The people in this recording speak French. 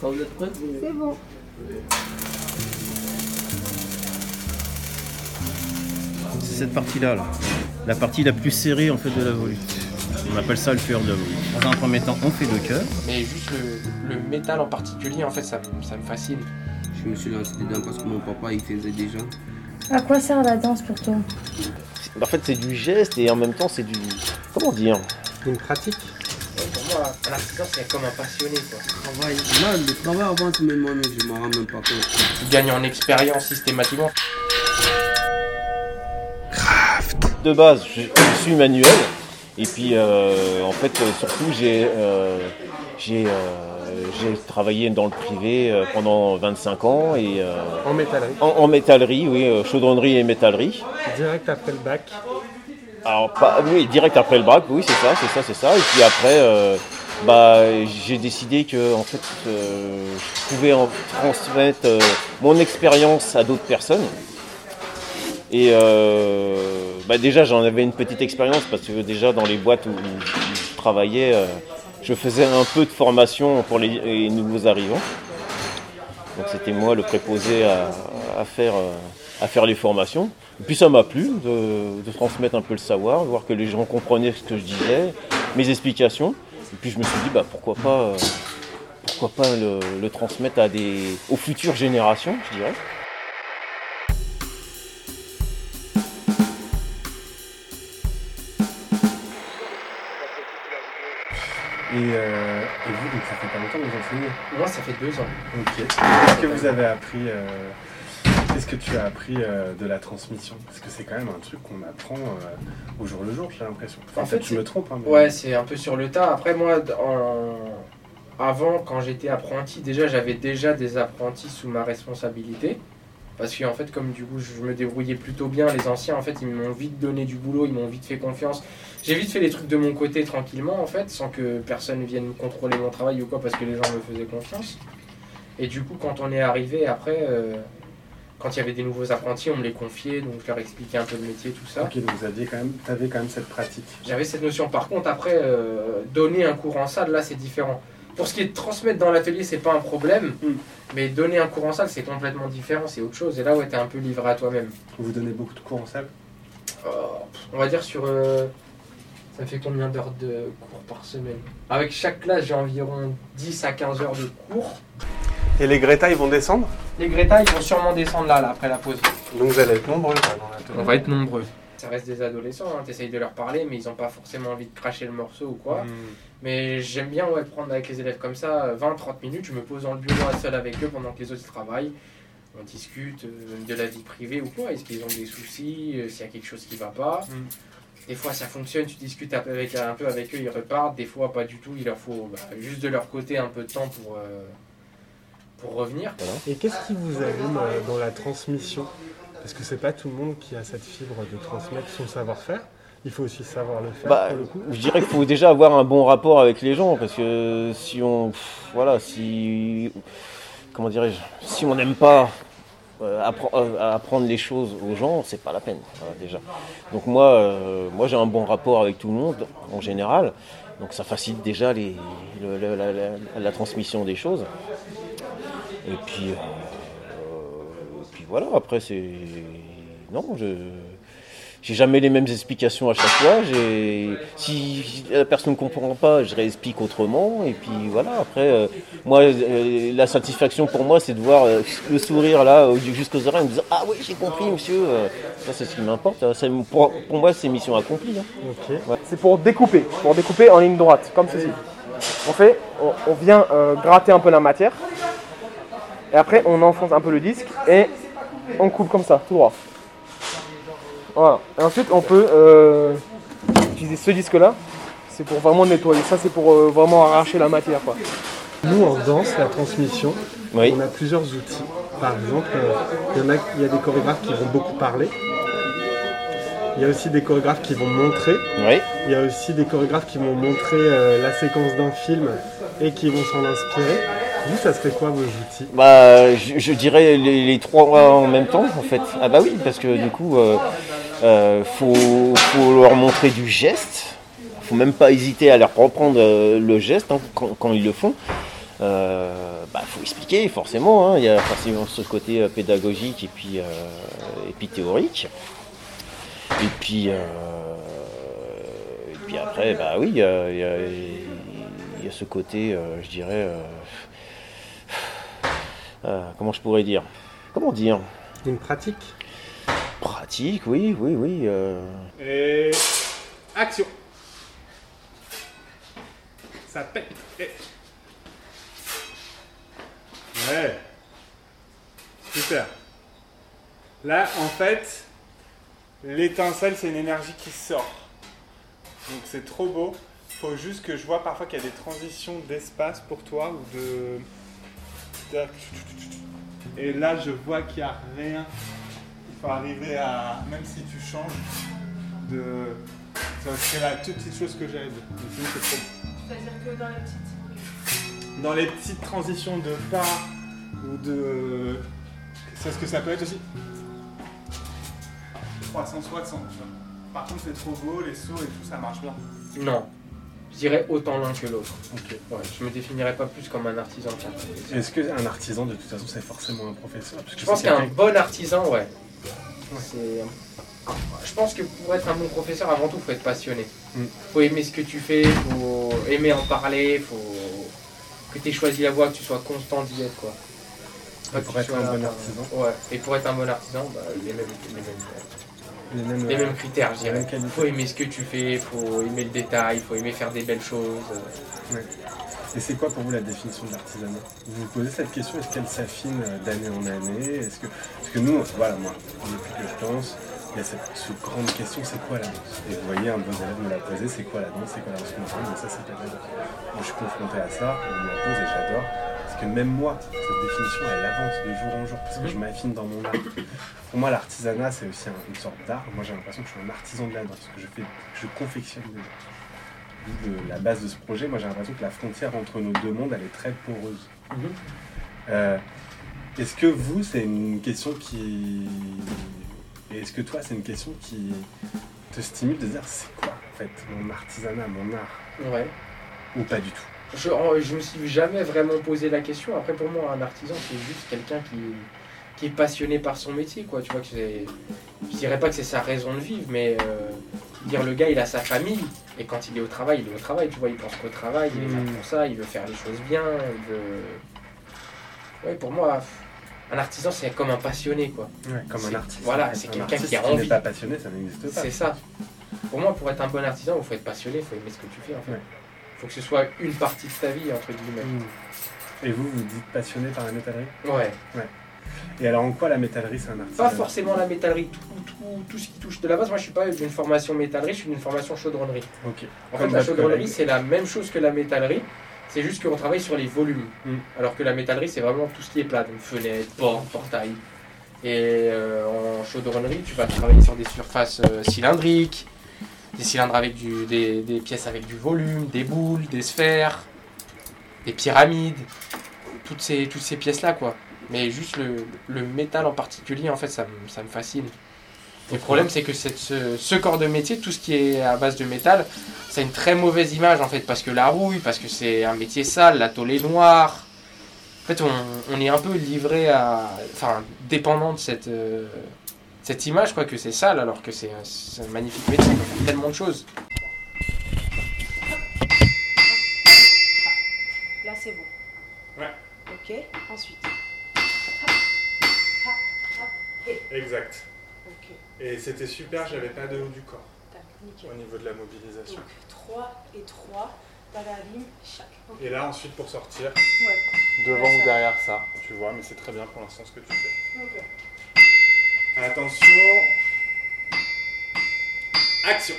Quand vous êtes prêts, vous... C'est bon. C'est cette partie-là, là. la partie la plus serrée en fait de la volute. On appelle ça le cœur de la volute. Dans un premier temps, on fait le cœur. Mais juste le, le métal en particulier, en fait, ça, me- ça me fascine. Je me suis lancé dedans parce que mon papa il faisait déjà. À quoi sert la danse pour toi? En fait, c'est du geste et en même temps, c'est du. Comment dire? Une pratique Un artisan, c'est comme un passionné. Quoi. Travail. Là, le travail avance même moi, mais je m'en rends même pas compte. Tu gagnes en expérience systématiquement. De base, je, je suis manuel. Et puis, euh, en fait, surtout, j'ai euh, j'ai euh, j'ai travaillé dans le privé pendant 25 ans et euh, En métallerie. en, en métallerie, oui, chaudronnerie et métallerie. Direct après le bac. Alors, pas, oui, direct après le bac, oui, c'est ça, c'est ça, c'est ça. Et puis après, euh, bah, j'ai décidé que en fait, euh, je pouvais en transmettre euh, mon expérience à d'autres personnes. Et bah, déjà, j'en avais une petite expérience parce que déjà dans les boîtes où, je travaillais, je faisais un peu de formation pour les, nouveaux arrivants. Donc c'était moi le préposé à faire les formations. Et puis ça m'a plu de, de transmettre un peu le savoir, voir que les gens comprenaient ce que je disais, mes explications. Et puis je me suis dit bah, pourquoi pas, euh, pourquoi pas le, le transmettre à des, aux futures générations, je dirais. Et, euh, et vous, donc ça fait pas longtemps que vous enseignez? Moi, ça fait deux ans. Ok. Qu'est-ce que vous avez appris euh, Qu'est-ce que tu as appris euh, de la transmission? Parce que c'est quand même un truc qu'on apprend euh, au jour le jour, j'ai l'impression. Enfin, En en fait, c'est- me trompes. Hein, mais- Ouais, c'est un peu sur le tas. Après, moi, en- avant, quand j'étais apprenti, déjà, j'avais déjà des apprentis sous ma responsabilité. Parce qu'en fait, comme du coup, je me débrouillais plutôt bien, les anciens, en fait, ils m'ont vite donné du boulot, ils m'ont vite fait confiance. J'ai vite fait les trucs de mon côté tranquillement, en fait, sans que personne vienne contrôler mon travail ou quoi, parce que les gens me faisaient confiance. Et du coup, quand on est arrivé, après, euh, quand il y avait des nouveaux apprentis, on me les confiait, donc je leur expliquais un peu le métier, tout ça. Ok, donc vous aviez quand même, avais quand même cette pratique. J'avais cette notion. Par contre, après, euh, donner un cours en salle, là, c'est différent. Pour ce qui est de transmettre dans l'atelier, c'est pas un problème. Mm. Mais donner un cours en salle, c'est complètement différent, c'est autre chose. Et là, ouais, t'es un peu livré à toi-même. Vous donnez beaucoup de cours en salle? Euh, on va dire sur. euh, ça fait combien d'heures de cours par semaine? Avec chaque classe, j'ai environ 10 à 15 heures de cours. Et les Greta, ils vont descendre? Les Greta, ils vont sûrement descendre là, là après la pause. Donc vous allez être nombreux dans. On va être nombreux. Ça reste des adolescents, hein, t'essayes de leur parler, mais ils n'ont pas forcément envie de cracher le morceau ou quoi. Hmm. Mais j'aime bien ouais, prendre avec les élèves comme ça 20-30 minutes. Je me pose dans le bureau seul avec eux pendant que les autres travaillent. On discute euh, de la vie privée ou quoi. Est-ce qu'ils ont des soucis euh, S'il y a quelque chose qui va pas? Mm. Des fois ça fonctionne, tu discutes un peu avec, un peu avec eux, ils repartent. Des fois pas du tout. Il leur faut bah, juste de leur côté un peu de temps pour, euh, Et qu'est-ce qui vous allume euh, dans la transmission? Parce que c'est pas tout le monde qui a cette fibre de transmettre son savoir-faire. Il faut aussi savoir le faire Bah, pour le coup. je dirais qu'il faut déjà avoir un bon rapport avec les gens parce que si on, pff, voilà, si, comment dirais-je, si on n'aime pas euh, appre- euh, apprendre les choses aux gens, c'est pas la peine déjà. Donc moi, euh, moi j'ai un bon rapport avec tout le monde en général, donc ça facilite déjà les, le- le- la, la- la transmission des choses. Et puis, euh, et puis voilà. Après c'est, non, je j'ai jamais les mêmes explications à chaque fois. Si la personne ne comprend pas, je réexplique autrement. Et puis voilà, après, euh, moi, euh, la satisfaction pour moi, c'est de voir euh, le sourire là, au- jusqu'aux oreilles, en me disant Ah oui, j'ai compris, monsieur. Euh, Ça, c'est ce qui m'importe. Ça, Pour, pour moi, c'est mission accomplie. hein. C'est pour découper, pour découper en ligne droite, comme ceci. On fait, on, on vient euh, gratter un peu la matière, et après on enfonce un peu le disque et on coupe comme ça, tout droit. Voilà. Et ensuite on peut euh, utiliser ce disque-là, c'est pour vraiment nettoyer. Ça c'est pour euh, vraiment arracher la matière, quoi. Nous, en danse, la transmission, Oui. on a plusieurs outils. Par exemple, euh, il y, a, il y a des chorégraphes qui vont beaucoup parler. Il y a aussi des chorégraphes qui vont montrer. Oui. Il y a aussi des chorégraphes qui vont montrer euh, la séquence d'un film et qui vont s'en inspirer. Vous, ça serait quoi vos outils? Bah, je, dirais les, trois en même temps, en fait. Ah bah oui, parce que du coup, euh, euh, faut, leur montrer du geste. Faut même pas hésiter à leur reprendre euh, le geste hein, quand, ils le font. Euh, bah, faut expliquer forcément. hein. Il y a forcément ce côté euh, pédagogique et puis, euh, et puis théorique. Et puis, et puis après, bah oui, il y a, il il ce côté, je dirais, euh, comment je pourrais dire? Comment dire? Une pratique? Pratique, oui, oui, oui. euh, Et action! Ça pète. Ouais. Super. Là, en fait, l'étincelle, c'est une énergie qui sort. Donc c'est trop beau. Faut juste que je vois parfois qu'il y a des transitions d'espace pour toi ou de... tac. Et là, je vois qu'il n'y a rien. Il faut arriver à... Même si tu changes, de. Ça c'est la toute petite chose que j'aide. C'est-à-dire que dans les petites. Dans les petites transitions de pas ou de. C'est ce que ça peut être aussi. 360, tu vois. Par contre, c'est trop beau, les sauts et tout, ça marche bien. Non. Je dirais autant l'un que l'autre. Ok. Ouais, je me définirais pas plus comme un artisan qu'un. Est-ce qu'un artisan, de toute façon, c'est forcément un professeur? Parce que Je pense qu'un bon artisan, ouais. Je pense que pour être un bon professeur, avant tout, faut être passionné. Mm. Faut aimer ce que tu fais, faut aimer en parler, faut que tu aies choisi la voie, que tu sois constant d'y être, quoi. Que pour être un bon artisan. Ouais. Et pour être un bon artisan, bah, les mêmes, les mêmes, les mêmes, les euh, mêmes critères, je dirais. qualités. Faut aimer ce que tu fais, faut aimer le détail, faut aimer faire des belles choses. Et c'est quoi pour vous la définition de l'artisanat? Vous vous posez cette question, est-ce qu'elle s'affine euh, d'année en année? Est-ce que... Parce que nous, voilà, moi, depuis que je danse, il y a cette, cette grande question, c'est quoi la danse? Et vous voyez, un bon élève me l'a posé, c'est quoi la danse? C'est quoi la danse contemporaine ça, c'est pas de la danse. Moi, je suis confronté à ça, on me la pose et j'adore. Parce que même moi, cette définition, elle avance de jour en jour, parce que je m'affine dans mon art. Pour moi, l'artisanat, c'est aussi un- une sorte d'art. Moi, j'ai l'impression que je suis un artisan de la danse, que je, fais, je confectionne des danses. La base de ce projet, moi, j'ai l'impression que la frontière entre nos deux mondes, elle est très poreuse. Mhm. Euh, est-ce que vous, c'est une question qui. et Est-ce que toi, c'est une question qui te stimule de dire c'est quoi, en fait, mon artisanat, mon art? Ouais. Ou pas du tout? Je, je me suis jamais vraiment posé la question. Après, pour moi, un artisan, c'est juste quelqu'un qui, qui est passionné par son métier, quoi. Tu vois que je dirais pas que c'est sa raison de vivre, mais euh, dire le gars, il a sa famille et quand il est au travail, il est au travail. Tu vois, il pense qu'au travail, il est là Mm. pour ça, il veut faire les choses bien, il veut. Ouais, pour moi, un artisan, c'est comme un passionné, quoi. Ouais, comme un artiste. voilà, c'est Un quelqu'un qui a n'est envie. pas passionné, ça n'existe pas. C'est ça. Pour moi, pour être un bon artisan, il faut être passionné, il faut aimer ce que tu fais, en fait. Ouais. Faut que ce soit une partie de ta vie, entre guillemets. Mm. Et vous, vous dites passionné par la métallerie? Ouais. Et alors, en quoi la métallerie, c'est un artisanat Pas forcément la métallerie, tout, tout, tout ce qui touche. De la base, moi je suis pas d'une formation métallerie, je suis d'une formation chaudronnerie. En Comme fait, la chaudronnerie, c'est la même chose que la métallerie, c'est juste qu'on travaille sur les volumes. Mm. Alors que la métallerie, c'est vraiment tout ce qui est plat, donc fenêtre, porte, portail. Et euh, en chaudronnerie, tu vas travailler sur des surfaces euh, cylindriques, des cylindres avec du, des, pièces avec du volume, des boules, des sphères, des pyramides, toutes ces, toutes ces pièces-là, quoi. Mais juste le, métal en particulier, en fait, ça, me- ça me fascine. Le problème, c'est que ce, corps de métier, tout ce qui est à base de métal, ça a une très mauvaise image, en fait, parce que la rouille, parce que c'est un métier sale, la tôle est noire. En fait, on, on est un peu livré à. Enfin, dépendant de cette, euh, cette image, quoi, que c'est sale, alors que c'est un, magnifique métier, on faire tellement de choses. Là, c'est bon. Ouais. Ok, ensuite. Exact. Ok, Et c'était super, j'avais pas de haut du corps tac, nickel. au niveau de la mobilisation. Donc, 3 et 3, dans la ligne, chaque. Ok. Et là, ensuite, pour sortir, Ouais. devant Ouais, ou derrière ça, tu vois, mais c'est très bien pour l'instant ce que tu fais. Ok. Attention. Action